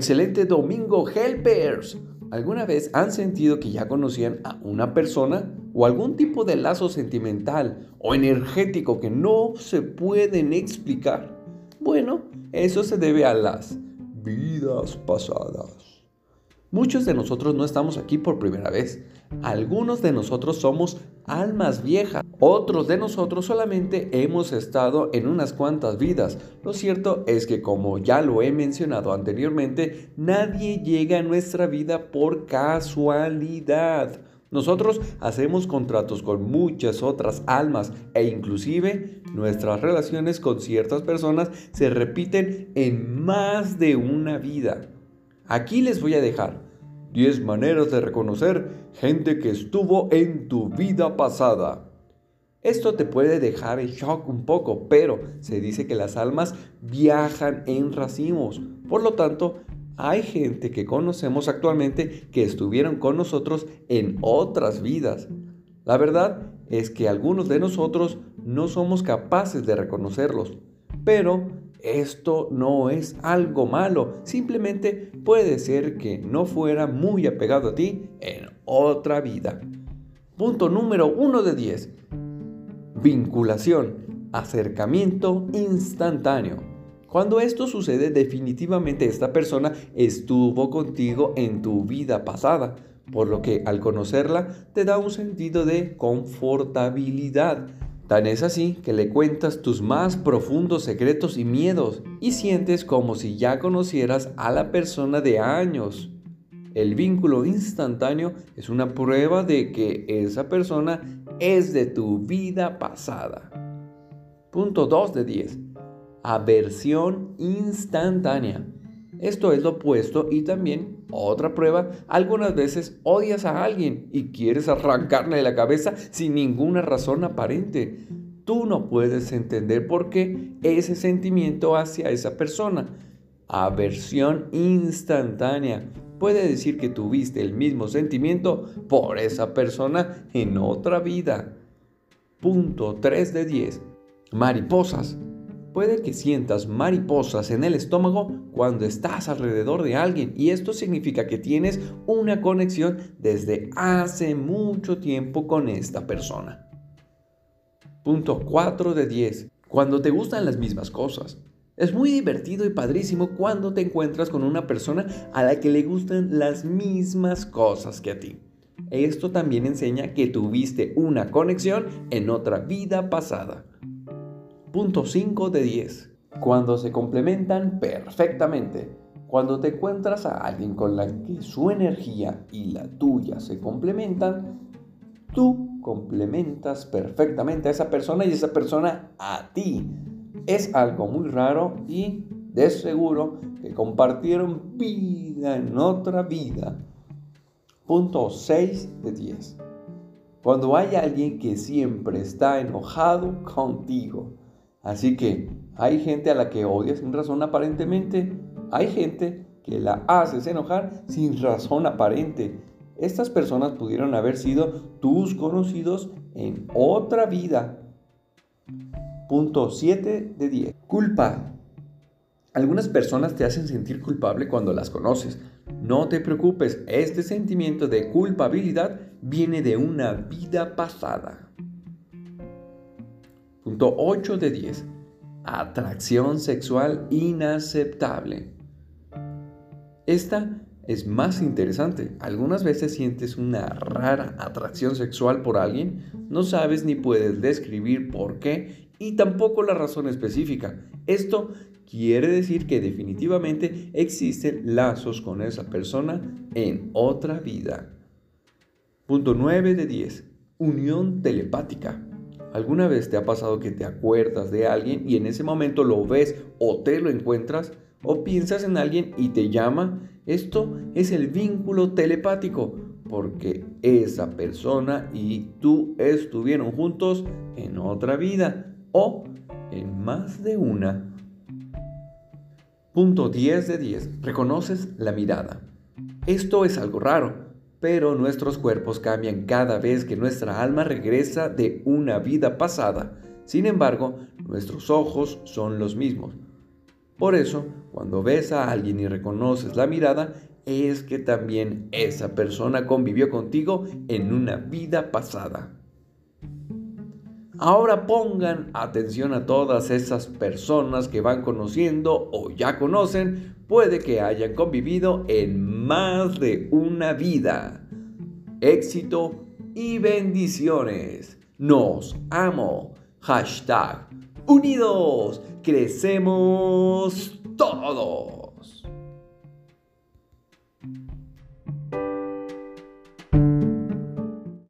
Excelente domingo, helpers. ¿Alguna vez han sentido que ya conocían a una persona o algún tipo de lazo sentimental o energético que no se pueden explicar? Bueno, eso se debe a las vidas pasadas. Muchos de nosotros no estamos aquí por primera vez. Algunos de nosotros somos almas viejas. Otros de nosotros solamente hemos estado en unas cuantas vidas. Lo cierto es que como ya lo he mencionado anteriormente, nadie llega a nuestra vida por casualidad. Nosotros hacemos contratos con muchas otras almas e inclusive nuestras relaciones con ciertas personas se repiten en más de una vida. Aquí les voy a dejar 10 maneras de reconocer gente que estuvo en tu vida pasada. Esto te puede dejar en shock un poco, pero se dice que las almas viajan en racimos. Por lo tanto, hay gente que conocemos actualmente que estuvieron con nosotros en otras vidas. La verdad es que algunos de nosotros no somos capaces de reconocerlos, pero esto no es algo malo, simplemente puede ser que no fuera muy apegado a ti en otra vida. Punto número 1 de 10. Vinculación, acercamiento instantáneo. Cuando esto sucede, definitivamente esta persona estuvo contigo en tu vida pasada, por lo que al conocerla te da un sentido de confortabilidad Tan es así que le cuentas tus más profundos secretos y miedos y sientes como si ya conocieras a la persona de años. El vínculo instantáneo es una prueba de que esa persona es de tu vida pasada. Punto 2 de 10. Aversión instantánea. Esto es lo opuesto y también otra prueba, algunas veces odias a alguien y quieres arrancarle la cabeza sin ninguna razón aparente. Tú no puedes entender por qué ese sentimiento hacia esa persona. Aversión instantánea. Puede decir que tuviste el mismo sentimiento por esa persona en otra vida. Punto 3 de 10. Mariposas. Puede que sientas mariposas en el estómago cuando estás alrededor de alguien y esto significa que tienes una conexión desde hace mucho tiempo con esta persona. Punto 4 de 10. Cuando te gustan las mismas cosas. Es muy divertido y padrísimo cuando te encuentras con una persona a la que le gustan las mismas cosas que a ti. Esto también enseña que tuviste una conexión en otra vida pasada. Punto 5 de 10. Cuando se complementan perfectamente. Cuando te encuentras a alguien con la que su energía y la tuya se complementan, tú complementas perfectamente a esa persona y esa persona a ti. Es algo muy raro y de seguro que compartieron vida en otra vida. Punto 6 de 10. Cuando hay alguien que siempre está enojado contigo, Así que hay gente a la que odias sin razón aparentemente. Hay gente que la haces enojar sin razón aparente. Estas personas pudieron haber sido tus conocidos en otra vida. Punto 7 de 10. Culpa. Algunas personas te hacen sentir culpable cuando las conoces. No te preocupes, este sentimiento de culpabilidad viene de una vida pasada. Punto 8 de 10. Atracción sexual inaceptable. Esta es más interesante. Algunas veces sientes una rara atracción sexual por alguien, no sabes ni puedes describir por qué y tampoco la razón específica. Esto quiere decir que definitivamente existen lazos con esa persona en otra vida. Punto 9 de 10. Unión telepática. ¿Alguna vez te ha pasado que te acuerdas de alguien y en ese momento lo ves o te lo encuentras? ¿O piensas en alguien y te llama? Esto es el vínculo telepático, porque esa persona y tú estuvieron juntos en otra vida o en más de una. Punto 10 de 10. Reconoces la mirada. Esto es algo raro pero nuestros cuerpos cambian cada vez que nuestra alma regresa de una vida pasada. Sin embargo, nuestros ojos son los mismos. Por eso, cuando ves a alguien y reconoces la mirada, es que también esa persona convivió contigo en una vida pasada. Ahora pongan atención a todas esas personas que van conociendo o ya conocen, puede que hayan convivido en más de una vida. Éxito y bendiciones. Nos amo. Hashtag unidos. Crecemos todos.